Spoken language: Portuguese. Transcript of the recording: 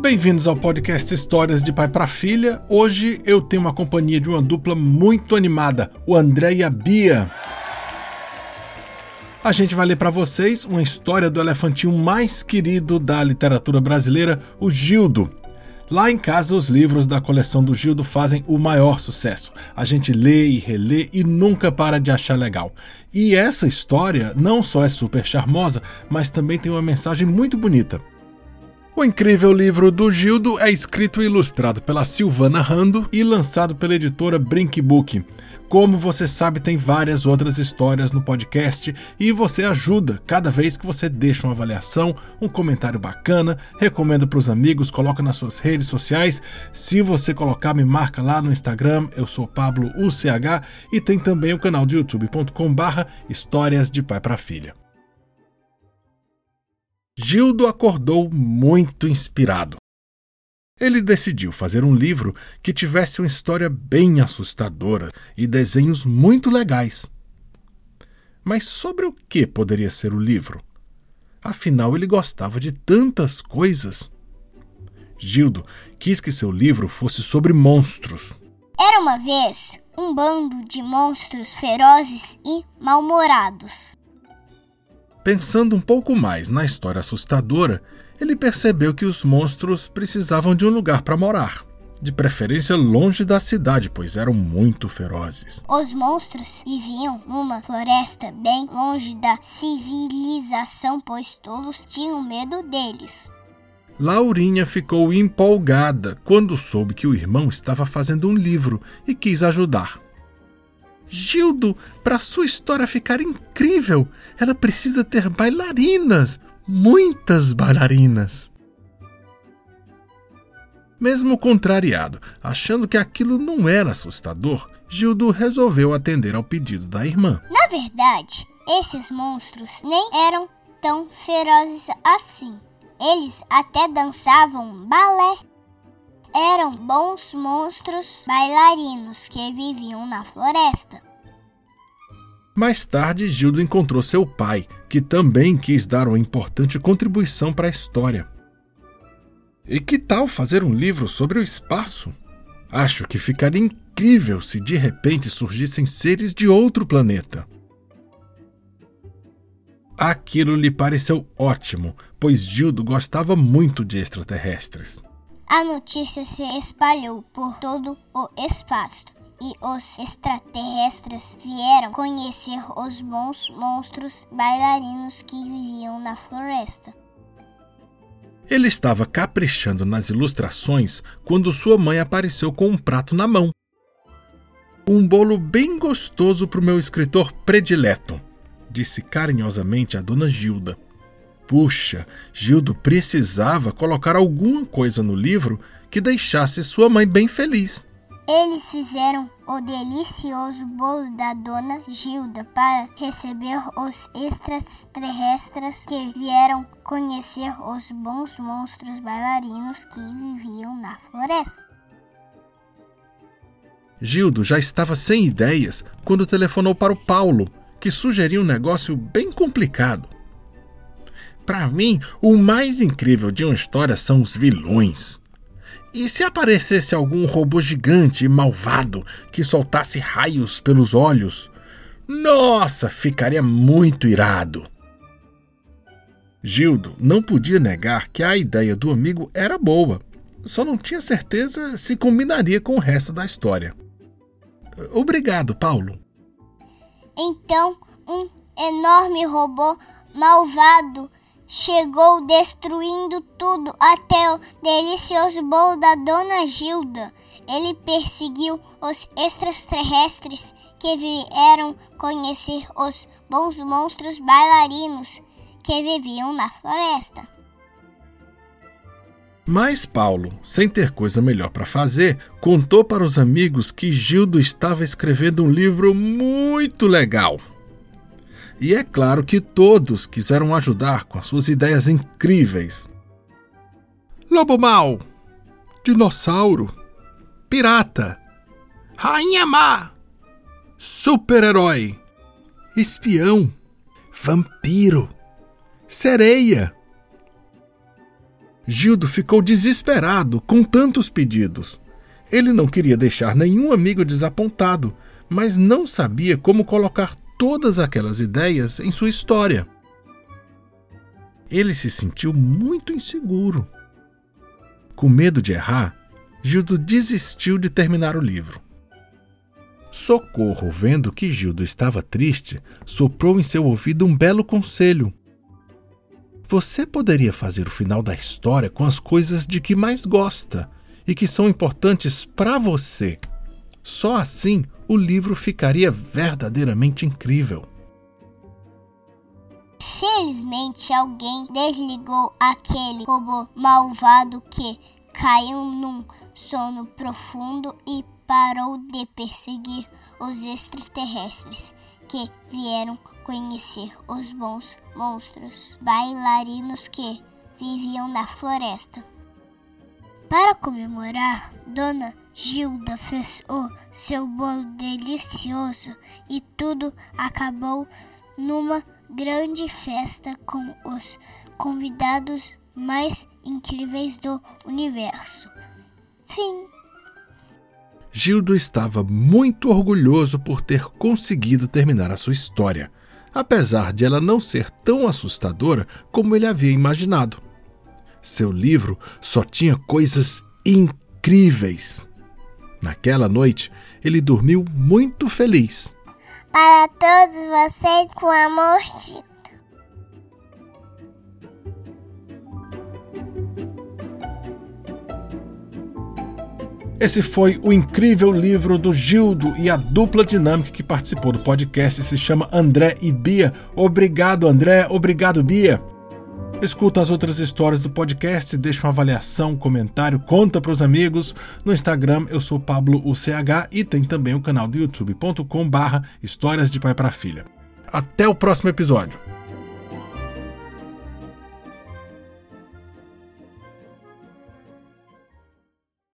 Bem-vindos ao podcast Histórias de Pai para Filha. Hoje eu tenho uma companhia de uma dupla muito animada, o André e a Bia. A gente vai ler para vocês uma história do elefantinho mais querido da literatura brasileira, o Gildo. Lá em casa, os livros da coleção do Gildo fazem o maior sucesso. A gente lê e relê e nunca para de achar legal. E essa história não só é super charmosa, mas também tem uma mensagem muito bonita. O incrível livro do Gildo é escrito e ilustrado pela Silvana Rando e lançado pela editora Brinkbook. Como você sabe, tem várias outras histórias no podcast e você ajuda cada vez que você deixa uma avaliação, um comentário bacana, recomenda para os amigos, coloca nas suas redes sociais. Se você colocar, me marca lá no Instagram, eu sou Pablo UCH e tem também o canal de youtube.com/barra Histórias de Pai para Filha. Gildo acordou muito inspirado ele decidiu fazer um livro que tivesse uma história bem assustadora e desenhos muito legais. Mas sobre o que poderia ser o livro? Afinal, ele gostava de tantas coisas. Gildo quis que seu livro fosse sobre monstros. Era uma vez um bando de monstros ferozes e mal-humorados. Pensando um pouco mais na história assustadora, ele percebeu que os monstros precisavam de um lugar para morar. De preferência longe da cidade, pois eram muito ferozes. Os monstros viviam numa floresta bem longe da civilização, pois todos tinham medo deles. Laurinha ficou empolgada quando soube que o irmão estava fazendo um livro e quis ajudar. Gildo, para sua história ficar incrível, ela precisa ter bailarinas, muitas bailarinas. Mesmo contrariado, achando que aquilo não era assustador, Gildo resolveu atender ao pedido da irmã. Na verdade, esses monstros nem eram tão ferozes assim. Eles até dançavam balé. Eram bons monstros bailarinos que viviam na floresta. Mais tarde, Gildo encontrou seu pai, que também quis dar uma importante contribuição para a história. E que tal fazer um livro sobre o espaço? Acho que ficaria incrível se de repente surgissem seres de outro planeta. Aquilo lhe pareceu ótimo, pois Gildo gostava muito de extraterrestres. A notícia se espalhou por todo o espaço e os extraterrestres vieram conhecer os bons monstros bailarinos que viviam na floresta. Ele estava caprichando nas ilustrações quando sua mãe apareceu com um prato na mão. Um bolo bem gostoso para o meu escritor predileto, disse carinhosamente a dona Gilda. Puxa, Gildo precisava colocar alguma coisa no livro que deixasse sua mãe bem feliz. Eles fizeram o delicioso bolo da dona Gilda para receber os extraterrestres que vieram conhecer os bons monstros bailarinos que viviam na floresta. Gildo já estava sem ideias quando telefonou para o Paulo, que sugeriu um negócio bem complicado. Para mim, o mais incrível de uma história são os vilões. E se aparecesse algum robô gigante e malvado que soltasse raios pelos olhos? Nossa, ficaria muito irado. Gildo não podia negar que a ideia do amigo era boa, só não tinha certeza se combinaria com o resto da história. Obrigado, Paulo. Então, um enorme robô malvado chegou destruindo tudo até o delicioso bolo da Dona Gilda. Ele perseguiu os extraterrestres que vieram conhecer os bons monstros bailarinos que viviam na floresta. Mas Paulo, sem ter coisa melhor para fazer, contou para os amigos que Gildo estava escrevendo um livro muito legal. E é claro que todos quiseram ajudar com as suas ideias incríveis. Lobo Mal, Dinossauro, Pirata, Rainha Má, Super-herói, Espião, Vampiro, Sereia. Gildo ficou desesperado com tantos pedidos. Ele não queria deixar nenhum amigo desapontado, mas não sabia como colocar todas aquelas ideias em sua história. Ele se sentiu muito inseguro. Com medo de errar, Gildo desistiu de terminar o livro. Socorro, vendo que Gildo estava triste, soprou em seu ouvido um belo conselho. Você poderia fazer o final da história com as coisas de que mais gosta e que são importantes para você. Só assim o livro ficaria verdadeiramente incrível. Felizmente alguém desligou aquele robô malvado que caiu num sono profundo e parou de perseguir os extraterrestres que vieram conhecer os bons monstros bailarinos que viviam na floresta. Para comemorar, Dona Gilda fez o seu bolo delicioso e tudo acabou numa grande festa com os convidados mais incríveis do universo. Fim. Gildo estava muito orgulhoso por ter conseguido terminar a sua história, apesar de ela não ser tão assustadora como ele havia imaginado. Seu livro só tinha coisas incríveis. Naquela noite, ele dormiu muito feliz. Para todos vocês, com amor, Tito. Esse foi o incrível livro do Gildo e a dupla dinâmica que participou do podcast se chama André e Bia. Obrigado, André. Obrigado, Bia. Escuta as outras histórias do podcast, deixa uma avaliação, um comentário, conta para os amigos. No Instagram eu sou Pablo UCH e tem também o canal do youtube.com barra Histórias de Pai para Filha. Até o próximo episódio.